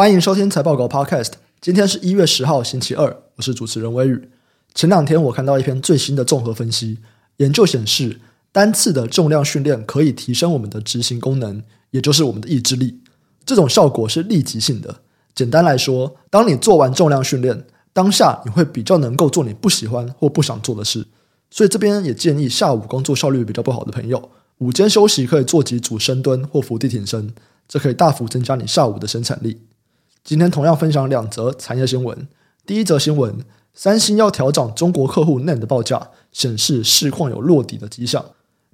欢迎收听财报狗 Podcast。今天是一月十号，星期二，我是主持人微宇。前两天我看到一篇最新的综合分析，研究显示，单次的重量训练可以提升我们的执行功能，也就是我们的意志力。这种效果是立即性的。简单来说，当你做完重量训练，当下你会比较能够做你不喜欢或不想做的事。所以这边也建议下午工作效率比较不好的朋友，午间休息可以做几组深蹲或伏地挺身，这可以大幅增加你下午的生产力。今天同样分享两则产业新闻。第一则新闻：三星要调整中国客户 NAND 的报价，显示市况有落底的迹象。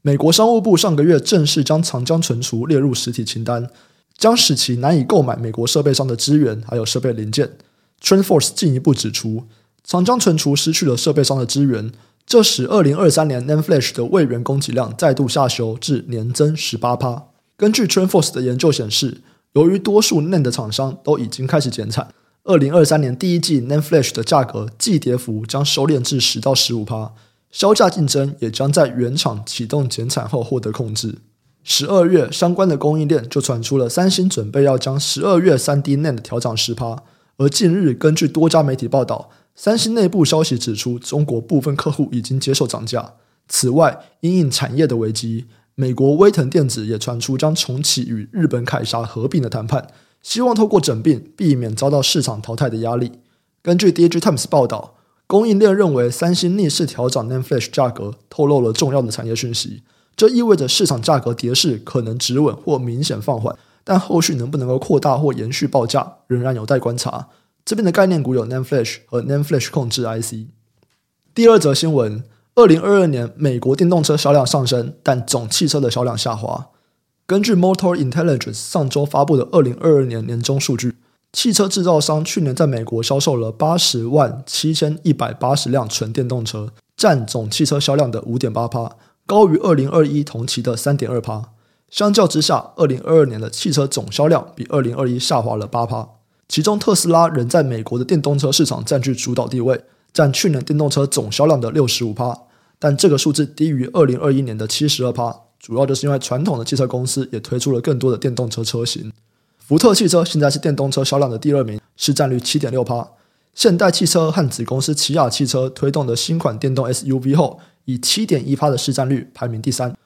美国商务部上个月正式将长江存储列入实体清单，将使其难以购买美国设备商的资源还有设备零件。TrendForce 进一步指出，长江存储失去了设备商的资源，这使二零二三年 NAND Flash 的位元供给量再度下修至年增十八趴。根据 TrendForce 的研究显示。由于多数 NAND 的厂商都已经开始减产，二零二三年第一季 NAND Flash 的价格季跌幅将收敛至十到十五趴，销价竞争也将在原厂启动减产后获得控制。十二月相关的供应链就传出了三星准备要将十二月三 D NAND 调涨十趴，而近日根据多家媒体报道，三星内部消息指出，中国部分客户已经接受涨价。此外，因应产业的危机。美国威腾电子也传出将重启与日本凯撒合并的谈判，希望透过整并避免遭到市场淘汰的压力。根据 Digitimes 报道，供应链认为三星逆势调整 NAND Flash 价格，透露了重要的产业讯息。这意味着市场价格跌势可能止稳或明显放缓，但后续能不能够扩大或延续报价，仍然有待观察。这边的概念股有 NAND Flash 和 NAND Flash 控制 IC。第二则新闻。二零二二年，美国电动车销量上升，但总汽车的销量下滑。根据 Motor Intelligence 上周发布的二零二二年年终数据，汽车制造商去年在美国销售了八十万七千一百八十辆纯电动车，占总汽车销量的五点八趴，高于二零二一同期的三点二趴。相较之下，二零二二年的汽车总销量比二零二一下滑了八趴。其中，特斯拉仍在美国的电动车市场占据主导地位，占去年电动车总销量的六十五趴。但这个数字低于二零二一年的七十二趴，主要就是因为传统的汽车公司也推出了更多的电动车车型。福特汽车现在是电动车销量的第二名，市占率七点六趴。现代汽车和子公司起亚汽车推动的新款电动 SUV 后，以七点一趴的市占率排名第三。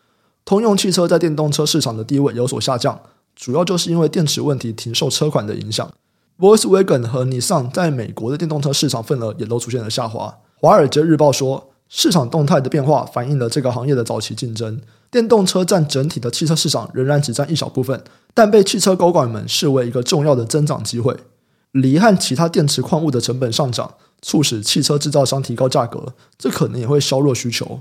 通用汽车在电动车市场的地位有所下降，主要就是因为电池问题停售车款的影响。Volkswagen 和 Nissan 在美国的电动车市场份额也都出现了下滑。华尔街日报说。市场动态的变化反映了这个行业的早期竞争。电动车占整体的汽车市场仍然只占一小部分，但被汽车高管们视为一个重要的增长机会。锂和其他电池矿物的成本上涨，促使汽车制造商提高价格，这可能也会削弱需求。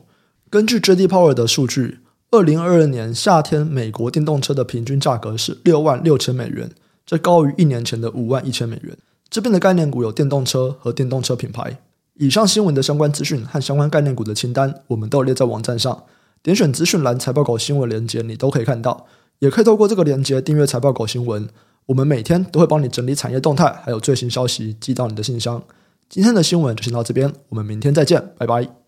根据 J.D. Power 的数据，二零二二年夏天美国电动车的平均价格是六万六千美元，这高于一年前的五万一千美元。这边的概念股有电动车和电动车品牌。以上新闻的相关资讯和相关概念股的清单，我们都列在网站上。点选资讯栏财报狗新闻连接，你都可以看到。也可以透过这个连接订阅财报狗新闻。我们每天都会帮你整理产业动态，还有最新消息寄到你的信箱。今天的新闻就先到这边，我们明天再见，拜拜。